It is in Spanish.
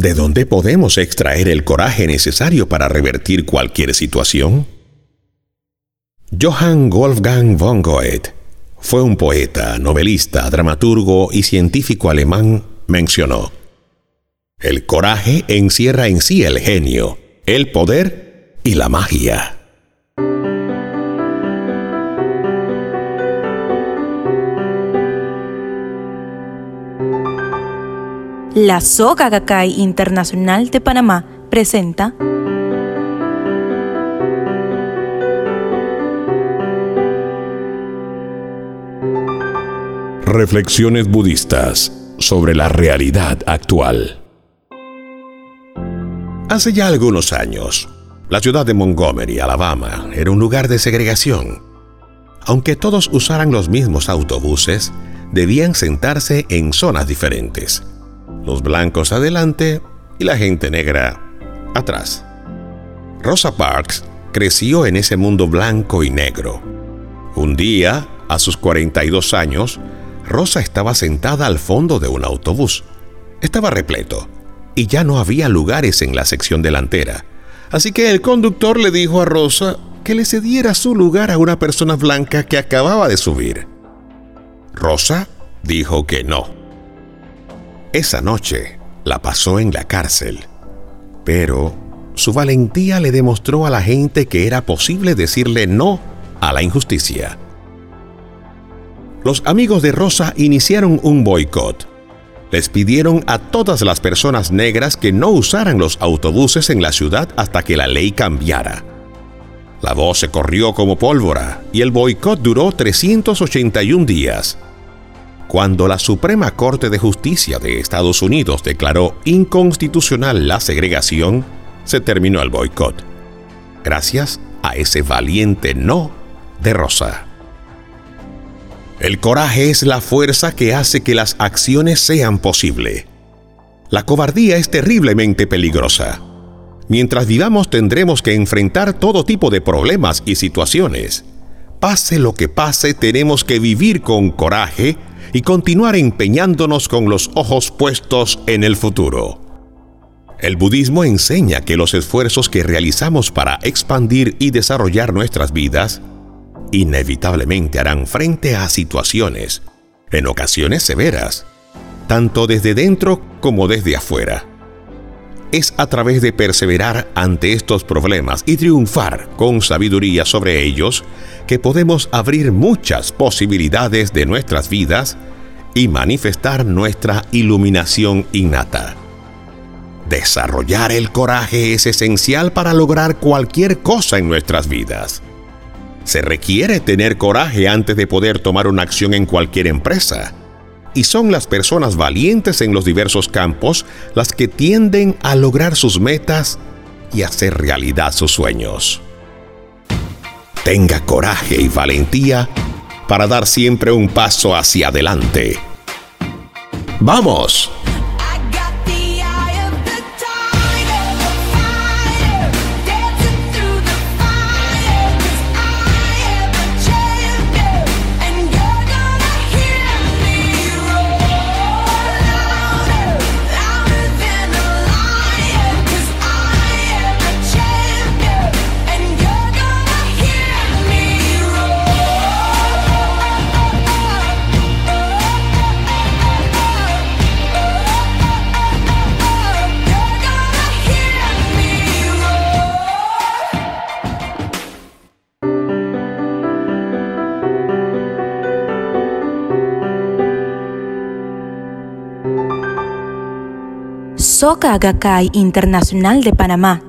¿De dónde podemos extraer el coraje necesario para revertir cualquier situación? Johann Wolfgang von Goethe fue un poeta, novelista, dramaturgo y científico alemán, mencionó. El coraje encierra en sí el genio, el poder y la magia. La Soga Gakkai Internacional de Panamá presenta Reflexiones budistas sobre la realidad actual. Hace ya algunos años, la ciudad de Montgomery, Alabama, era un lugar de segregación. Aunque todos usaran los mismos autobuses, debían sentarse en zonas diferentes los blancos adelante y la gente negra atrás. Rosa Parks creció en ese mundo blanco y negro. Un día, a sus 42 años, Rosa estaba sentada al fondo de un autobús. Estaba repleto y ya no había lugares en la sección delantera. Así que el conductor le dijo a Rosa que le cediera su lugar a una persona blanca que acababa de subir. Rosa dijo que no. Esa noche la pasó en la cárcel, pero su valentía le demostró a la gente que era posible decirle no a la injusticia. Los amigos de Rosa iniciaron un boicot. Les pidieron a todas las personas negras que no usaran los autobuses en la ciudad hasta que la ley cambiara. La voz se corrió como pólvora y el boicot duró 381 días. Cuando la Suprema Corte de Justicia de Estados Unidos declaró inconstitucional la segregación, se terminó el boicot. Gracias a ese valiente no de Rosa. El coraje es la fuerza que hace que las acciones sean posibles. La cobardía es terriblemente peligrosa. Mientras vivamos tendremos que enfrentar todo tipo de problemas y situaciones. Pase lo que pase, tenemos que vivir con coraje y continuar empeñándonos con los ojos puestos en el futuro. El budismo enseña que los esfuerzos que realizamos para expandir y desarrollar nuestras vidas inevitablemente harán frente a situaciones, en ocasiones severas, tanto desde dentro como desde afuera. Es a través de perseverar ante estos problemas y triunfar con sabiduría sobre ellos que podemos abrir muchas posibilidades de nuestras vidas y manifestar nuestra iluminación innata. Desarrollar el coraje es esencial para lograr cualquier cosa en nuestras vidas. Se requiere tener coraje antes de poder tomar una acción en cualquier empresa. Y son las personas valientes en los diversos campos las que tienden a lograr sus metas y hacer realidad sus sueños tenga coraje y valentía para dar siempre un paso hacia adelante. ¡Vamos! Soka Gakkai Internacional de Panamá